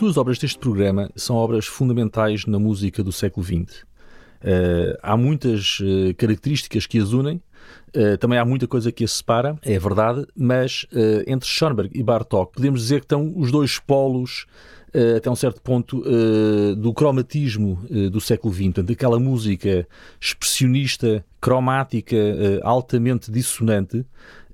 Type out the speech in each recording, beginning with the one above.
duas obras deste programa são obras fundamentais na música do século XX. Uh, há muitas uh, características que as unem, uh, também há muita coisa que as separa, é verdade, mas entre Schoenberg e Bartók podemos dizer que estão os dois polos até um certo ponto do cromatismo do século XX, portanto, aquela música expressionista, cromática, altamente dissonante,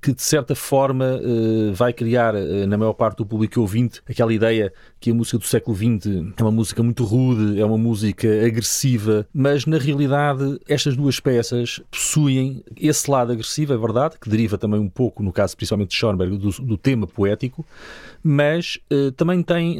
que de certa forma uh, vai criar uh, na maior parte do público ouvinte aquela ideia que a música do século XX é uma música muito rude, é uma música agressiva, mas na realidade estas duas peças possuem esse lado agressivo, é verdade, que deriva também um pouco, no caso principalmente de Schoenberg, do, do tema poético, mas uh, também tem,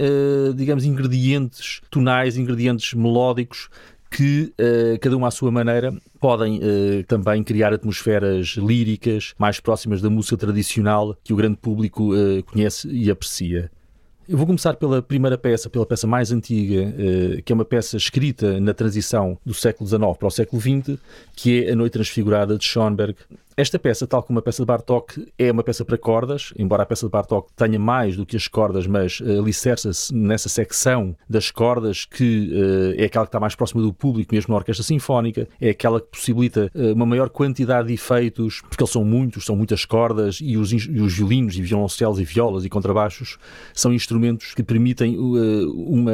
digamos, ingredientes tonais, ingredientes melódicos que, uh, cada uma à sua maneira, podem uh, também criar atmosferas líricas mais próximas da música tradicional que o grande público uh, conhece e aprecia. Eu vou começar pela primeira peça, pela peça mais antiga, que é uma peça escrita na transição do século XIX para o século XX, que é A Noite Transfigurada de Schoenberg, esta peça, tal como a peça de Bartók, é uma peça para cordas, embora a peça de Bartók tenha mais do que as cordas, mas uh, alicerça-se nessa secção das cordas que uh, é aquela que está mais próxima do público, mesmo na orquestra sinfónica, é aquela que possibilita uh, uma maior quantidade de efeitos, porque eles são muitos, são muitas cordas, e os, e os violinos, e violoncelos, e violas, e contrabaixos são instrumentos que permitem uma,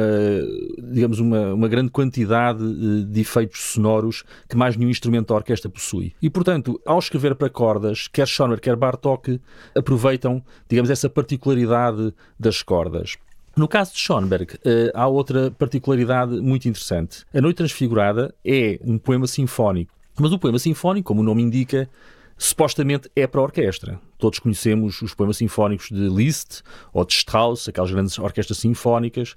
digamos, uma, uma grande quantidade de efeitos sonoros que mais nenhum instrumento da orquestra possui. E, portanto, ao escrever para cordas, quer Schoner, quer Bartók, aproveitam, digamos, essa particularidade das cordas. No caso de Schoenberg, eh, há outra particularidade muito interessante. A Noite Transfigurada é um poema sinfónico, mas o poema sinfónico, como o nome indica, supostamente é para orquestra. Todos conhecemos os poemas sinfónicos de Liszt ou de Strauss, aquelas grandes orquestras sinfónicas,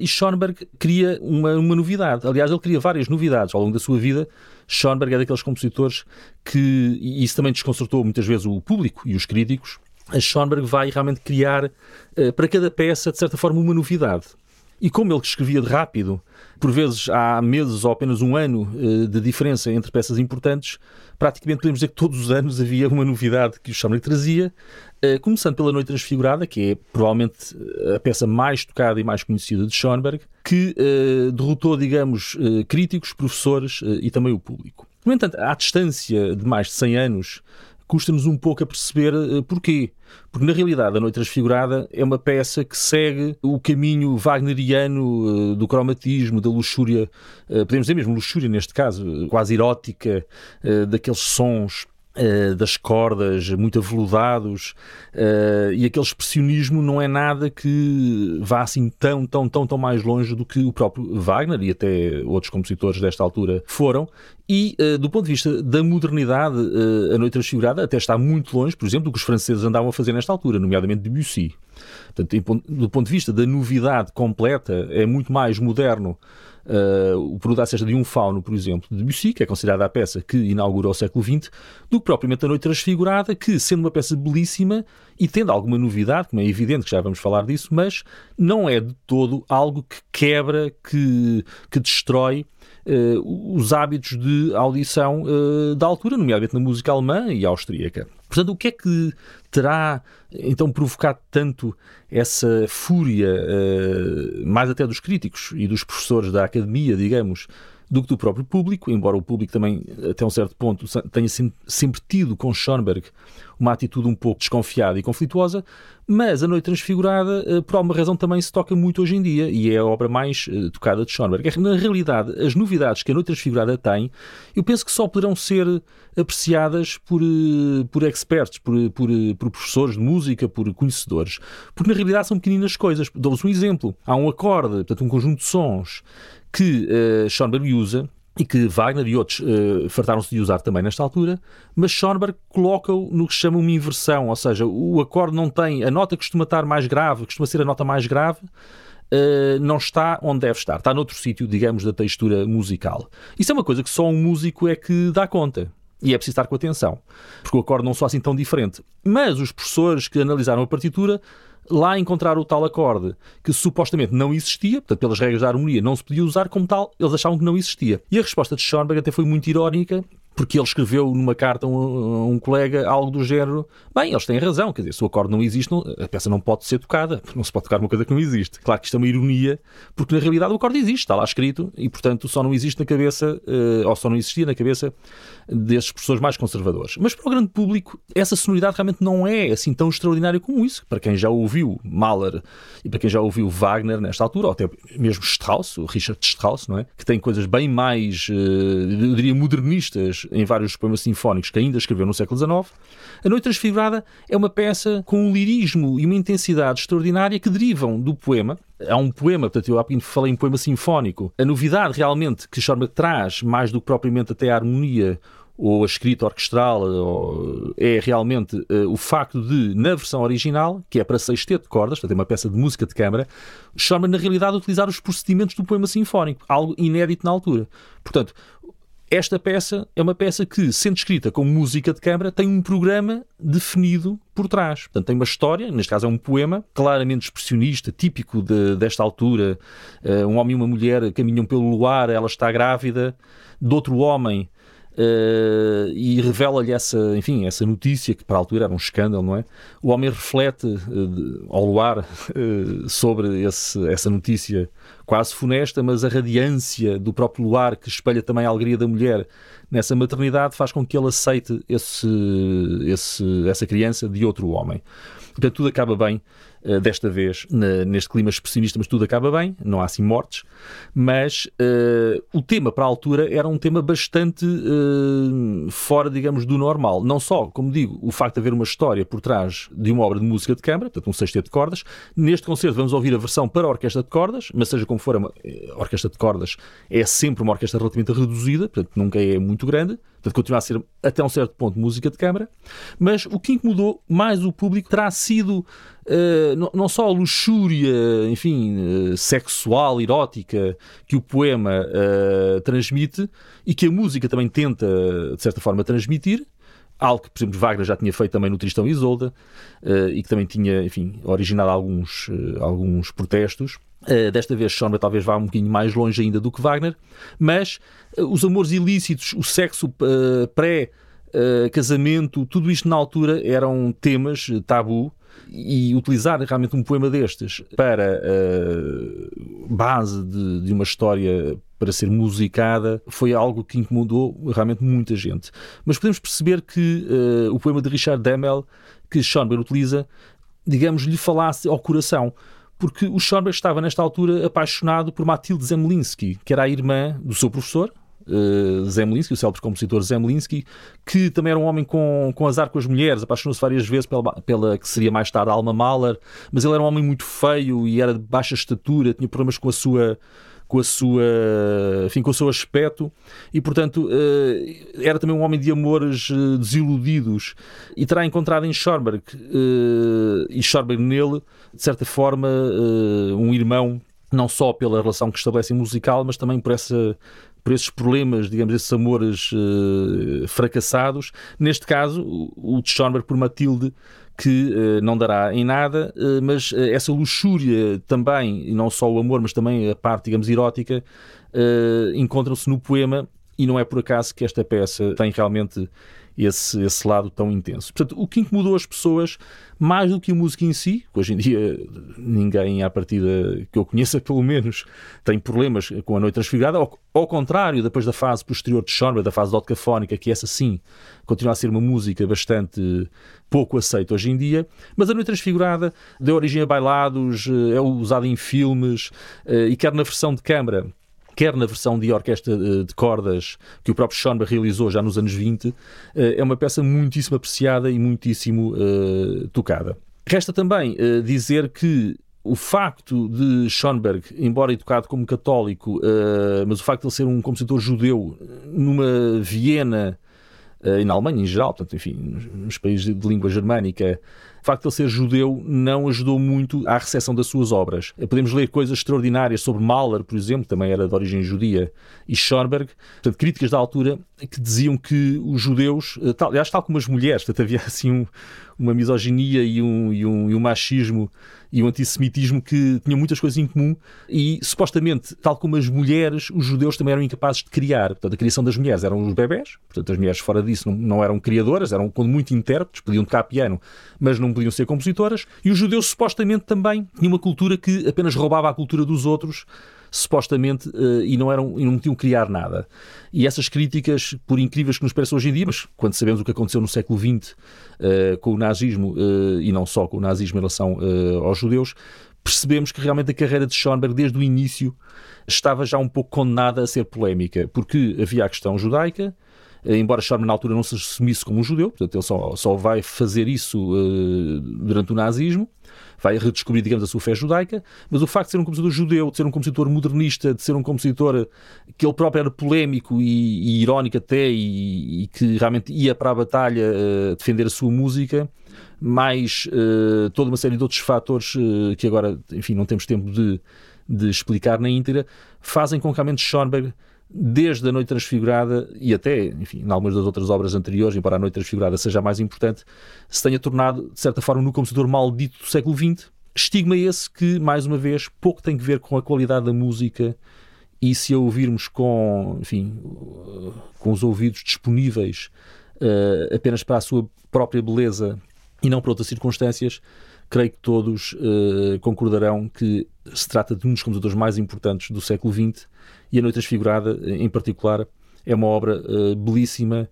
e Schoenberg cria uma, uma novidade. Aliás, ele cria várias novidades ao longo da sua vida. Schoenberg é daqueles compositores que, e isso também desconcertou muitas vezes o público e os críticos, a Schoenberg vai realmente criar uh, para cada peça, de certa forma, uma novidade. E como ele escrevia de rápido, por vezes há meses ou apenas um ano uh, de diferença entre peças importantes, praticamente podemos dizer que todos os anos havia uma novidade que o Schoenberg trazia, uh, começando pela Noite Transfigurada, que é provavelmente eh, a peça mais tocada e mais conhecida de Schoenberg, que derrotou, digamos, críticos, professores e também o público. No entanto, à distância de mais de 100 anos, custa-nos um pouco a perceber uh, porquê. Porque, na realidade, A Noite Transfigurada é uma peça que segue o caminho wagneriano uh, do cromatismo, da luxúria, uh, podemos dizer mesmo luxúria neste caso, quase erótica, daqueles sons Uh, das cordas, muito aveludados, uh, e aquele expressionismo não é nada que vá assim tão, tão, tão, tão mais longe do que o próprio Wagner e até outros compositores desta altura foram. E, uh, do ponto de vista da modernidade, a Noite Transfigurada até está muito longe, por exemplo, do que os franceses andavam a fazer nesta altura, nomeadamente Debussy. Portanto, do ponto de vista da novidade completa, é muito mais moderno uh, o produto à cesta de um fauno, por exemplo, de Debussy, que é considerada a peça que inaugura o século XX, do que propriamente a Noite Transfigurada, que, sendo uma peça belíssima e tendo alguma novidade, como é evidente que já vamos falar disso, mas não é de todo algo que quebra, que, que destrói uh, os hábitos de audição uh, da altura, nomeadamente na música alemã e austríaca. Portanto, o que é que terá então provocado tanto essa fúria, uh, mais até dos críticos e dos professores da academia, digamos, do que do próprio público, embora o público também, até um certo ponto, tenha sempre tido com Schoenberg uma atitude um pouco desconfiada e conflituosa, mas A Noite Transfigurada, eh, por alguma razão, também se toca muito hoje em dia e é a obra mais uh, tocada de Schoenberg. É na realidade, as novidades que A Noite Transfigurada tem, eu penso que só poderão ser apreciadas por, uh, por experts, por, por, por, professores de música, por conhecedores, porque na realidade são pequeninas coisas. Dou-vos um exemplo. Há um acorde, portanto, um conjunto de sons que uh, Schoenberg usa e que Wagner e outros uh, fartaram-se de usar também nesta altura, mas Schoenberg coloca-o no que se chama uma inversão, ou seja, o acorde não tem, a nota costuma estar mais grave, costuma ser a nota mais grave, uh, não está onde deve estar, está noutro sítio, digamos, da textura musical. Isso é uma coisa que só um músico é que dá conta. E é preciso estar com atenção, porque o acorde não soa assim tão diferente. Mas os professores que analisaram a partitura lá encontrar o tal acorde que supostamente não existia, portanto, pelas regras da harmonia não se podia usar como tal, eles achavam que não existia. E a resposta de Schoenberg até foi muito irónica, porque ele escreveu numa carta a um, um, colega algo do género: bem, eles têm razão, quer dizer, se o acorde não existe, não, a peça não pode ser tocada, não se pode tocar uma coisa que não existe. Claro que isto é uma ironia, porque na realidade o acorde existe, está lá escrito, e portanto só não existe na cabeça, uh, ou só não existia na cabeça desses professores mais conservadores. Mas para o grande público, essa sonoridade realmente não é assim tão extraordinária como isso. Para quem já ouviu Mahler e para quem já ouviu Wagner nesta altura, ou até mesmo Strauss, o Richard Strauss, não é? que tem coisas bem mais, uh, eu diria, modernistas em vários poemas sinfónicos que ainda escreveu no século XIX, A Noite Transfigurada é uma peça com um lirismo e uma intensidade extraordinária que derivam do poema. Há um poema, portanto, eu há pouquinho falei em poema sinfónico. A novidade realmente que Schoenberg traz, mais do que propriamente até a harmonia ou a escrita orquestral é realmente uh, o facto de, na versão original, que é para sexteto de cordas, portanto é uma peça de música de câmara, Schoenberg na realidade utilizar os procedimentos do poema sinfónico, algo inédito na altura. Portanto, esta peça é uma peça que, sendo escrita como música de câmara, tem um programa definido por trás. Portanto, tem uma história, neste caso é um poema, claramente expressionista, típico de, desta altura. Uh, um homem e uma mulher caminham pelo luar, ela está grávida de outro homem Uh, e revela-lhe essa, enfim, essa notícia que para a altura era um escândalo, não é? O homem reflete uh, ao luar uh, sobre esse, essa notícia quase funesta, mas a radiância do próprio luar que espelha também a alegria da mulher nessa maternidade faz com que ele aceite esse, esse, essa criança de outro homem. Portanto, tudo acaba bem uh, desta vez na, neste clima pessimista, mas tudo acaba bem, não há assim mortes. Mas uh, o tema para a altura era um tema bastante uh, fora, digamos, do normal. Não só, como digo, o facto de haver uma história por trás de uma obra de música de câmara, portanto, um sexteto de cordas. Neste concerto vamos ouvir a versão para a orquestra de cordas, mas seja como for, a, a orquestra de cordas é sempre uma orquestra relativamente reduzida, portanto, nunca é muito grande. Portanto, continua a ser até um certo ponto música de câmara, mas o que incomodou mais o público terá sido uh, não, só a luxúria, enfim, uh, sexual, erótica que o poema uh, transmite e que a música também tenta, de certa forma, transmitir, algo que, por exemplo, Wagner já tinha feito também no Tristão e Isolda uh, e que também tinha, enfim, originado alguns, uh, alguns protestos. Uh, desta vez Schoenberg talvez vá um bocadinho mais longe ainda do que Wagner, mas os amores ilícitos, o sexo pré casamento, tudo isto na altura eram temas tabu e utilizar realmente um poema destes para uh, base de, de, uma história para ser musicada foi algo que incomodou realmente muita gente. Mas podemos perceber que uh, o poema de Richard Demel que Schoenberg utiliza, digamos, lhe falasse ao coração porque o Schoenberg estava nesta altura apaixonado por Matilde Zemlinsky, que era a irmã do seu professor, uh, Zemlinsky, o célebre compositor Zemlinsky, que também era um homem com, com azar com as mulheres, apaixonou-se várias vezes pela, pela que seria mais tarde Alma Mahler, mas ele era um homem muito feio e era de baixa estatura, tinha problemas com a sua com a sua, enfim, com o seu aspecto e, portanto, eh, era também um homem de amores eh, desiludidos e terá encontrado em Schoenberg e Schoenberg nele, de certa forma, um irmão não só pela relação que estabelecem musical, mas também por essa por esses problemas, digamos, esses amores uh, fracassados. Neste caso, o de Schoenberg por Matilde, que uh, não dará em nada, uh, mas essa luxúria também, e não só o amor, mas também a parte, digamos, erótica, encontram-se no poema e não é por acaso que esta peça tem realmente esse, esse lado tão intenso. Portanto, o que incomodou as pessoas, mais do que a música em si, hoje em dia ninguém à partida que eu conheça, pelo menos, tem problemas com a Noite Transfigurada, ao, ao contrário, depois da fase posterior de Schoenberg, da fase dotcafónica, que essa sim continua a ser uma música bastante pouco aceita hoje em dia, mas a Noite Transfigurada deu origem a bailados, eh, é usada em filmes, eh, e quer na versão de câmara, quer na versão de orquestra eh, de cordas que o próprio Schoenberg realizou já nos anos 20, eh, é uma peça muitíssimo apreciada e muitíssimo uh, tocada. Resta também uh, dizer que o facto de Schoenberg, embora educado como católico, uh, mas o facto de ele ser um compositor judeu numa Viena e na Alemanha em geral, portanto, enfim, nos países de língua germânica, o facto de ele ser judeu não ajudou muito à recepção das suas obras. Podemos ler coisas extraordinárias sobre Mahler, por exemplo, também era de origem judia, e Schoenberg, portanto, críticas da altura que diziam que os judeus, eh, tal, aliás, tal como as mulheres, portanto, havia assim um, uma misoginia e um, e um, e um machismo e o antissemitismo que tinham muitas coisas em comum e, supostamente, tal como as mulheres, os judeus também eram incapazes de criar. Portanto, a criação das mulheres eram os bebés, portanto, as mulheres fora disso não, não eram criadoras, eram quando muito intérpretes, podiam tocar piano, mas não podiam ser compositoras. E os judeus, supostamente, também tinham uma cultura que apenas roubava a cultura dos outros supostamente, uh, e, não eram, e não tinham criar nada. E essas críticas, por incríveis que nos pareçam hoje em dia, mas quando sabemos o que aconteceu no século XX eh, com o nazismo, uh, e não só com o nazismo em relação aos judeus, percebemos que realmente a carreira de Schoenberg, desde o início, estava já um pouco condenada a ser polémica, porque havia a questão judaica, embora Schoenberg na altura não se assumisse como um judeu, portanto ele só, só vai fazer isso uh, durante o nazismo, vai redescobrir, digamos, a sua fé judaica, mas o facto de ser um compositor judeu, de ser um compositor modernista, de ser um compositor que ele próprio era polémico e, e irónico até, e, e, que realmente ia para a batalha uh, defender a sua música, mais uh, toda uma série de outros fatores uh, que agora, enfim, não temos tempo de, de explicar na íntegra, fazem com que realmente Schoenberg desde a Noite Transfigurada e até, enfim, em algumas das outras obras anteriores, embora a Noite Transfigurada seja mais importante, se tenha tornado, de certa forma, no compositor maldito do século XX. Estigma esse que, mais uma vez, pouco tem a ver com a qualidade da música e se a ouvirmos com, enfim, com os ouvidos disponíveis uh, apenas para a sua própria beleza e não para outras circunstâncias, creio que todos uh, concordarão que se trata de um dos compositores mais importantes do século XX e A Noite Transfigurada, em particular, é uma obra uh, belíssima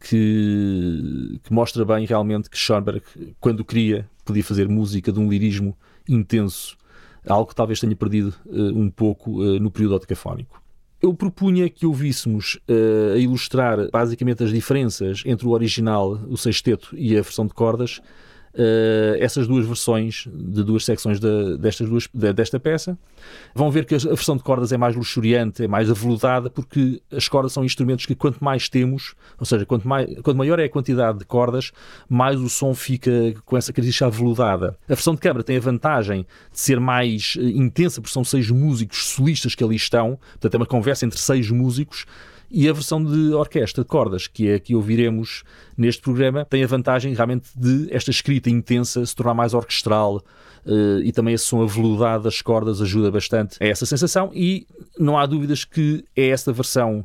que, que, mostra bem realmente que Schoenberg, quando queria, podia fazer música de um lirismo intenso, algo que talvez tenha perdido uh, um pouco uh, no período otocafónico. Eu propunha que ouvíssemos a ilustrar basicamente as diferenças entre o original, o sexteto e a versão de cordas, uh, essas duas versões de duas secções de, destas duas, de, desta peça. Vão ver que a versão de cordas é mais luxuriante, é mais aveludada, porque as cordas são instrumentos que quanto mais temos, ou seja, quanto, mais, quanto maior é a quantidade de cordas, mais o som fica com essa característica aveludada. A versão de câmara tem a vantagem de ser mais eh, intensa, porque são seis músicos solistas que ali estão, portanto é uma conversa entre seis músicos, e a versão de orquestra de cordas, que é a que ouviremos neste programa, tem a vantagem realmente de esta escrita intensa se tornar mais orquestral uh, e também esse som aveludado das cordas ajuda bastante a essa sensação. E não há dúvidas que é esta versão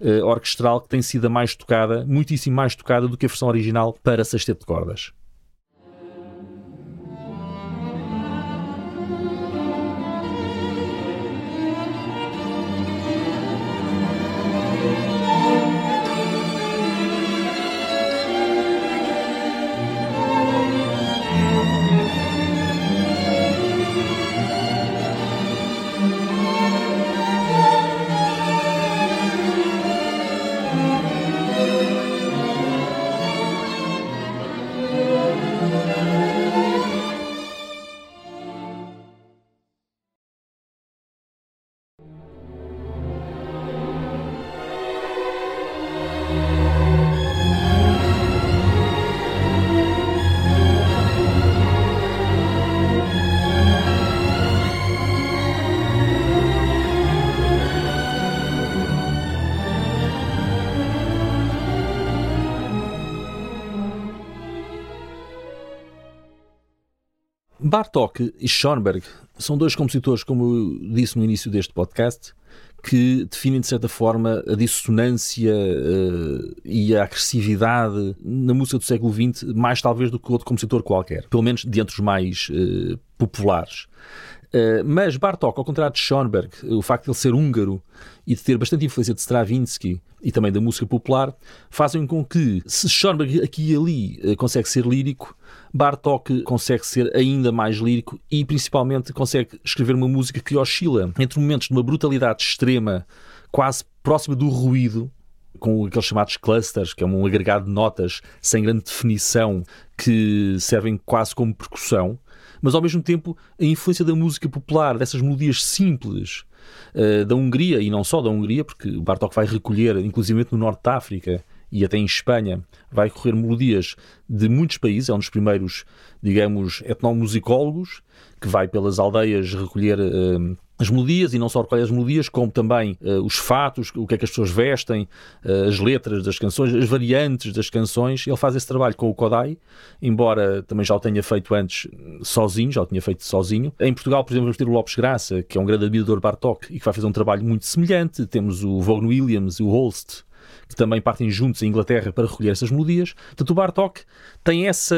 uh, orquestral que tem sido a mais tocada, muitíssimo mais tocada do que a versão original para sexteto de cordas. Bartók e Schoenberg são dois compositores, como eu disse no início deste podcast, que definem de certa forma a dissonância uh, e a agressividade na música do século XX, mais talvez do que outro compositor qualquer, pelo menos de entre os mais uh, populares. Uh, mas Bartók, ao contrário de Schoenberg, o facto de ele ser húngaro e de ter bastante influência de Stravinsky e também da música popular, fazem com que, se Schoenberg aqui e ali consegue ser lírico, Bartók consegue ser ainda mais lírico e principalmente consegue escrever uma música que oscila entre momentos de uma brutalidade extrema, quase próxima do ruído, com aqueles chamados clusters, que é um agregado de notas sem grande definição que servem quase como percussão, mas ao mesmo tempo a influência da música popular, dessas melodias simples uh, da Hungria, e não só da Hungria, porque Bartók vai recolher, inclusive no norte da África, e até em Espanha vai recorrer melodias de muitos países, é um dos primeiros, digamos, etnomusicólogos que vai pelas aldeias recolher uh, as melodias e não só recolher as melodias, como também uh, os fatos, o que é que as pessoas vestem, uh, as letras das canções, as variantes das canções. Ele faz esse trabalho com o Kodai, embora também já o tenha feito antes sozinho, já o tinha feito sozinho. Em Portugal, por exemplo, vamos ter o Lopes Graça, que é um grande admirador Bartok e que vai fazer um trabalho muito semelhante. Temos o Vaughan Williams e o Holst, também partem juntos em Inglaterra para recolher essas melodias. Portanto, o Bartók tem essa,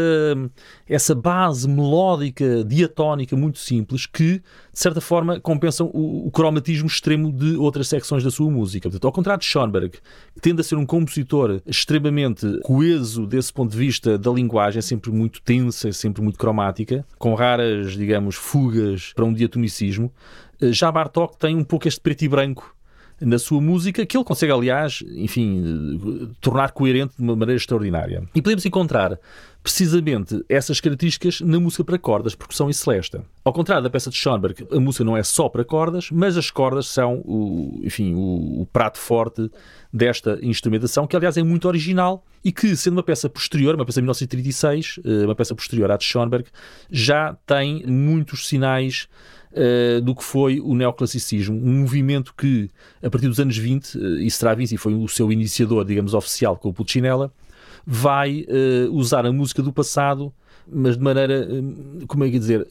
essa base melódica, diatónica muito simples que, de certa forma, compensam o, o cromatismo extremo de outras secções da sua música. Portanto, ao contrário de Schoenberg, que tende a ser um compositor extremamente coeso desse ponto de vista da linguagem, é sempre muito tensa, é sempre muito cromática, com raras, digamos, fugas para um diatonicismo, eh, já Bartók tem um pouco este preto e branco na sua música, que ele consegue, aliás, enfim, tornar coerente de uma maneira extraordinária. E podemos encontrar precisamente essas características na música para cordas, percussão e celesta. Ao contrário da peça de Schoenberg, a música não é só para cordas, mas as cordas são o, enfim, o, o prato forte desta instrumentação, que aliás é muito original e que, sendo uma peça posterior, uma peça de 1936, eh, uma peça posterior à de Schoenberg, já tem muitos sinais uh, do que foi o neoclassicismo, um movimento que, a partir dos anos 20, uh, e Stravinsky foi o seu iniciador, digamos, oficial com o Pulcinella, vai uh, usar a música do passado, mas de maneira, como é que dizer,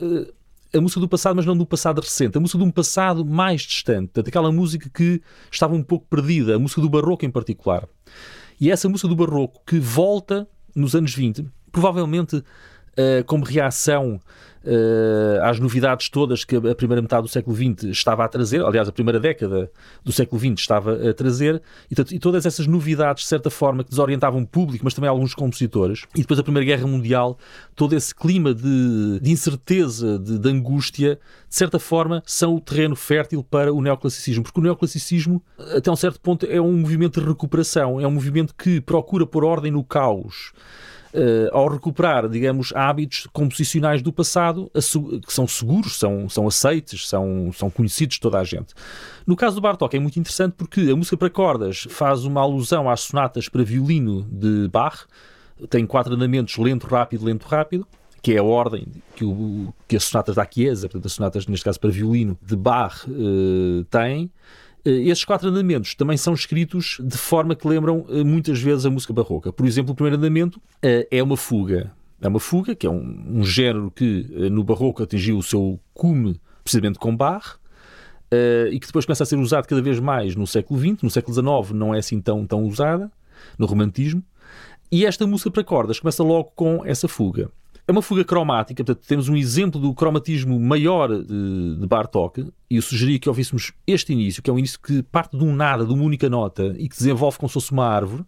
a música do passado, mas não do passado recente, a música de um passado mais distante, aquela música que estava um pouco perdida, a música do barroco em particular. E essa música do barroco que volta nos anos 20, provavelmente uh, como reação uh, às novidades todas que a primeira metade do século XX estava a trazer, aliás, a primeira década do século XX estava a trazer, e, e todas essas novidades, de certa forma, que desorientavam o público, mas também alguns compositores, e depois a Primeira Guerra Mundial, todo esse clima de, de incerteza, de, de angústia, de certa forma, são o terreno fértil para o neoclassicismo, porque o neoclassicismo, até um certo ponto, é um movimento de recuperação, é um movimento que procura pôr ordem no caos ao recuperar, digamos, hábitos composicionais do passado que são seguros, são, são aceites, são, são conhecidos de toda a gente. No caso do Bartók é muito interessante porque a música para cordas faz uma alusão às sonatas para violino de Bach, tem quatro andamentos lento, rápido, lento, rápido, que é a ordem que, o, que as sonatas da Chiesa, portanto as sonatas neste caso para violino de Bach, uh, têm. Eh, esses quatro andamentos também são escritos de forma que lembram eh, muitas vezes a música barroca. Por exemplo, o primeiro andamento eh, é uma fuga. É uma fuga, que é um, um género que no barroco atingiu o seu cume precisamente com Bach, e que depois começa a ser usado cada vez mais no século XX. No século XIX não é assim tão, tão usada, no romantismo. E esta música para cordas começa logo com essa fuga. É uma fuga cromática, portanto, temos um exemplo do cromatismo maior de, de Bartók, e eu sugeri que ouvíssemos este início, que é um início que parte de um nada, de uma única nota, e que desenvolve como se fosse uma árvore,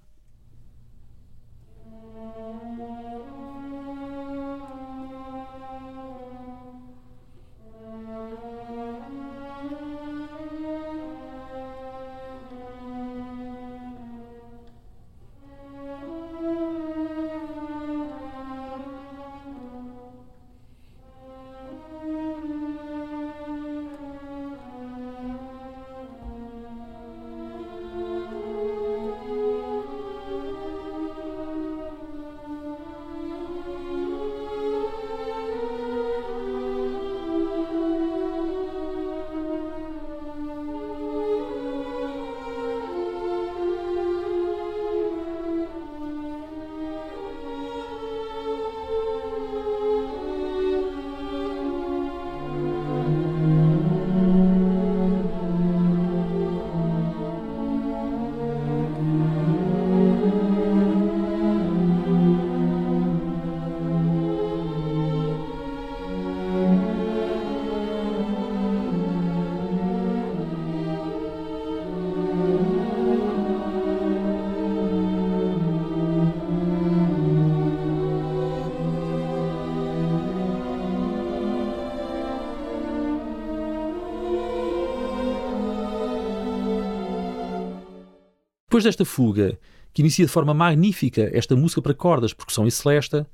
Depois desta fuga, que inicia de forma magnífica esta música para cordas, percussão e celesta,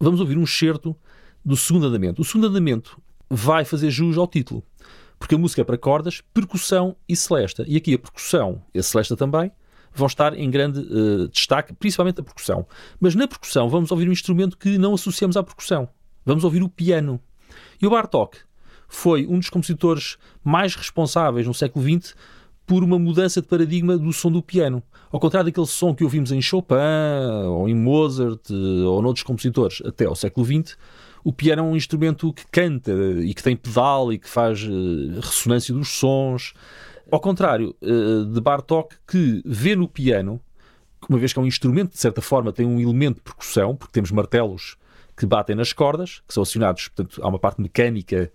vamos ouvir um excerto do segundo andamento. O segundo andamento vai fazer jus ao título, porque a música é para cordas, percussão e celesta. E aqui a percussão e a celesta também vão estar em grande uh, destaque, principalmente a percussão. Mas na percussão vamos ouvir um instrumento que não associamos à percussão. Vamos ouvir o piano. E o Bartók foi um dos compositores mais responsáveis no século XX por uma mudança de paradigma do som do piano. Ao contrário daquele som que ouvimos em Chopin, ou em Mozart, ou noutros compositores até ao século XX, o piano é um instrumento que canta e que tem pedal e que faz uh, ressonância dos sons. Ao contrário uh, de Bartók, que vê no piano, uma vez que é um instrumento, de certa forma, tem um elemento de percussão, porque temos martelos que batem nas cordas, que são acionados, portanto, há uma parte mecânica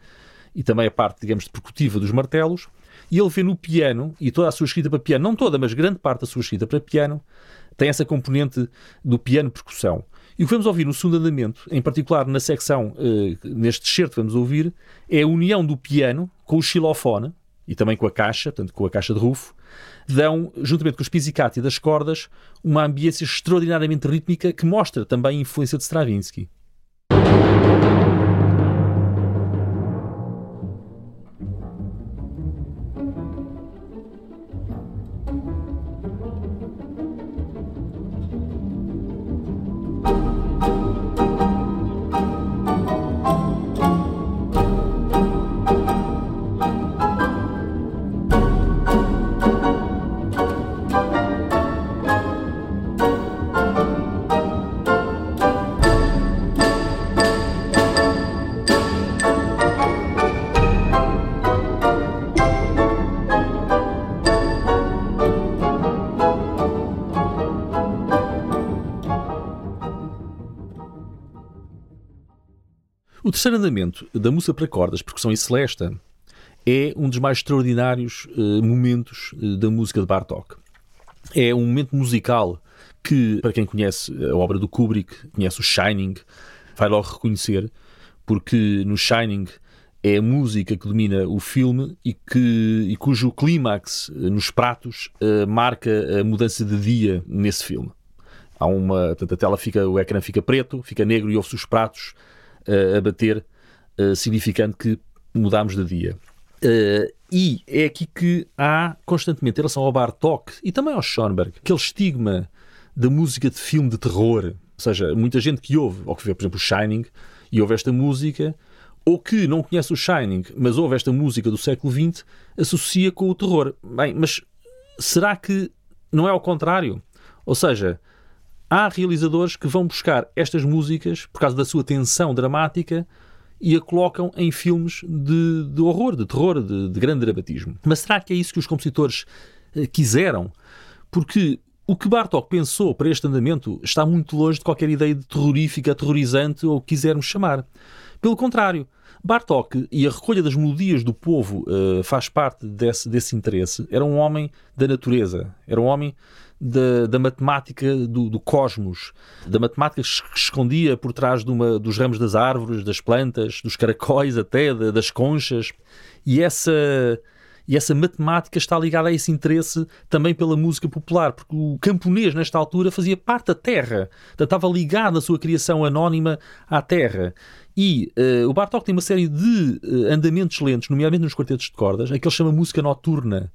e também a parte, digamos, percutiva dos martelos, e ele vê no piano, e toda a sua escrita para piano, não toda, mas grande parte da sua escrita para piano, tem essa componente do piano percussão. E o que vamos ouvir no segundo andamento, em particular na secção, uh, neste excerto que vamos ouvir, é a união do piano com o xilofone e também com a caixa, portanto com a caixa de rufo, dão, juntamente com os pizzicati das cordas, uma ambiência extraordinariamente rítmica que mostra também a influência de Stravinsky. Terceiro andamento da música para cordas, percussão e celesta, é um dos mais extraordinários uh, momentos uh, da música de Bartók. É um momento musical que, para quem conhece a obra do Kubrick, conhece o Shining, vai logo reconhecer, porque no Shining é a música que domina o filme e, que, e cujo clímax uh, nos pratos marca a mudança de dia nesse filme. Há uma, a tela fica, o ecrã fica preto, fica negro e ouve-se os pratos a bater, significando que mudámos de dia. Uh, e é aqui que há constantemente, em relação ao Bartók e também ao Schoenberg, aquele estigma da música de filme de terror. Ou seja, muita gente que ouve, ou que vê, por exemplo, o Shining, e ouve esta música, ou que não conhece o Shining, mas ouve esta música do século XX, associa com o terror. Bem, mas será que não é ao contrário? Ou seja, há realizadores que vão buscar estas músicas por causa da sua tensão dramática e a colocam em filmes de, de horror, de terror, de, de, grande dramatismo. Mas será que é isso que os compositores eh, quiseram? Porque o que Bartók pensou para este andamento está muito longe de qualquer ideia de terrorífica, aterrorizante ou o que quisermos chamar. Pelo contrário, Bartók e a recolha das melodias do povo uh, faz parte desse, desse interesse. Era um homem da natureza, era um homem da, da matemática do, do, cosmos, da matemática que escondia por trás uma, dos ramos das árvores, das plantas, dos caracóis até, das conchas. E essa, e essa matemática está ligada a esse interesse também pela música popular, porque o camponês, nesta altura, fazia parte da terra, estava ligado na sua criação anónima à terra. E uh, o Bartók tem uma série de uh, andamentos lentos, nomeadamente nos quartetos de cordas, a que ele chama música noturna.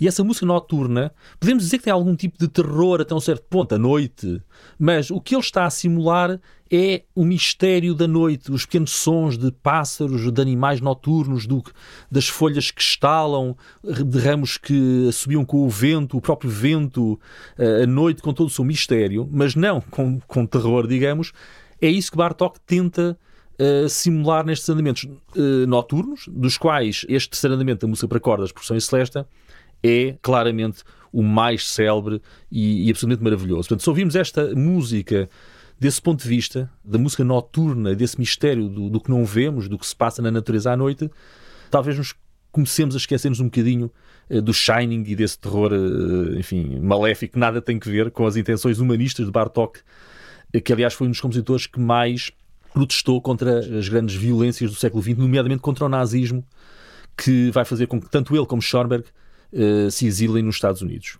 E essa música noturna, podemos dizer que tem algum tipo de terror até um certo ponto, à noite, mas o que ele está a simular é o mistério da noite, os pequenos sons de pássaros, de animais noturnos, do, das folhas que estalam, de ramos que subiam com o vento, o próprio vento, eh, a noite com todo o seu mistério, mas não com, com terror, digamos. É isso que Bartók tenta Uh, simular nestes andamentos uh, noturnos, dos quais este terceiro andamento da música para cordas, por e celeste, é claramente o mais célebre e, e absolutamente maravilhoso. Portanto, se ouvirmos esta música desse ponto de vista, da música noturna, desse mistério do, do, que não vemos, do que se passa na natureza à noite, talvez nos comecemos a esquecermos um bocadinho uh, do Shining e desse terror, uh, enfim, maléfico, que nada tem que ver com as intenções humanistas de Bartók, uh, que aliás foi um dos compositores que mais protestou contra as grandes violências do século XX, nomeadamente contra o nazismo, que vai fazer com que tanto ele como Schoenberg se exilem nos Estados Unidos.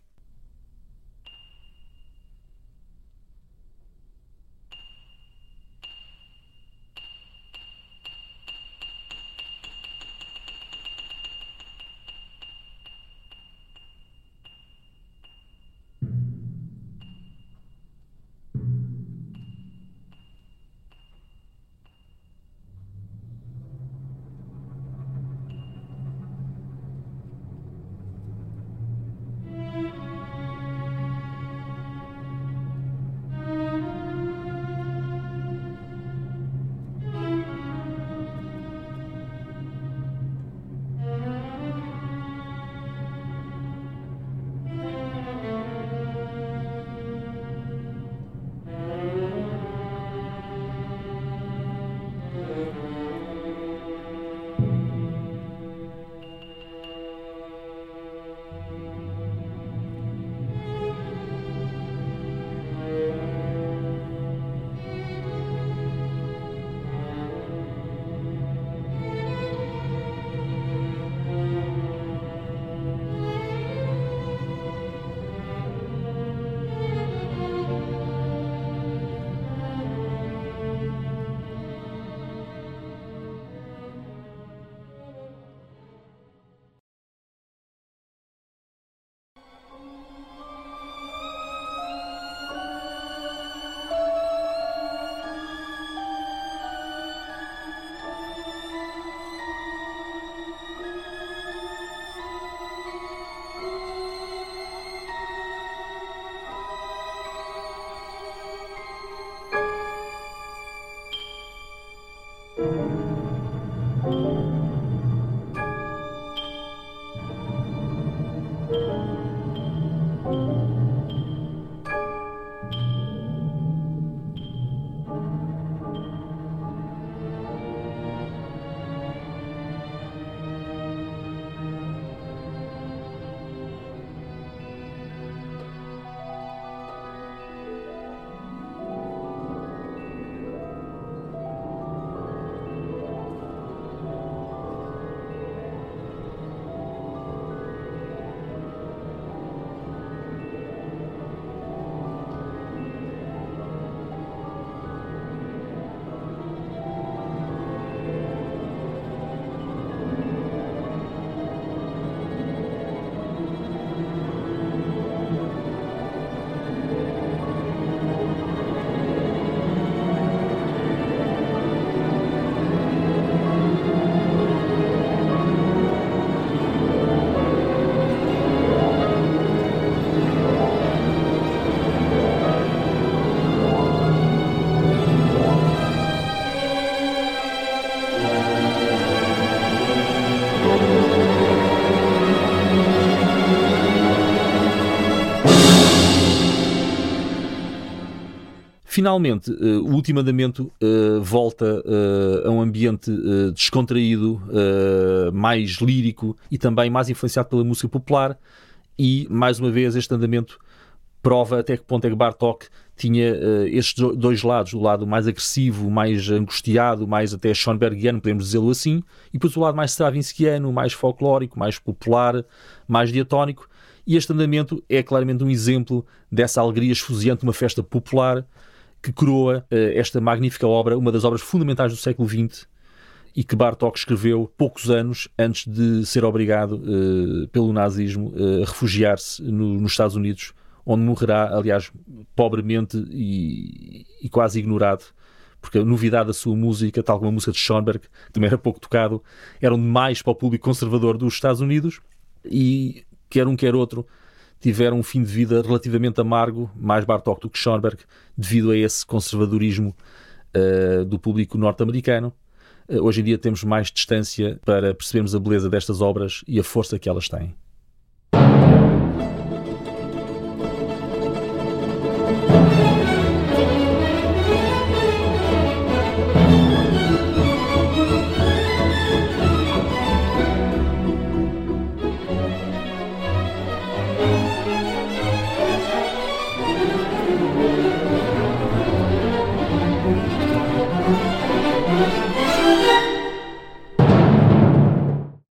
Finalmente, uh, o último andamento uh, volta uh, a um ambiente descontraído, mais lírico e também mais influenciado pela música popular. E, mais uma vez, este andamento prova até que ponto é que Bartok tinha estes dois lados, o lado mais agressivo, mais angustiado, mais até Schoenbergiano, podemos dizê-lo assim, e depois o lado mais stravinskiano, mais folclórico, mais popular, mais diatónico. E este andamento é claramente um exemplo dessa alegria esfuziante de uma festa popular que coroa uh, esta magnífica obra, uma das obras fundamentais do século XX e que Bartok escreveu poucos anos antes de ser obrigado uh, pelo nazismo a refugiar-se no, nos Estados Unidos onde morrerá, aliás, pobremente e, e, quase ignorado, porque a novidade da sua música, tal como a música de Schoenberg, que também era pouco tocado, eram demais para o público conservador dos Estados Unidos e, quer um quer outro, tiveram um fim de vida relativamente amargo, mais Bartok do que Schoenberg, devido a esse conservadorismo uh, do público norte-americano. Uh, hoje em dia temos mais distância para percebermos a beleza destas obras e a força que elas têm.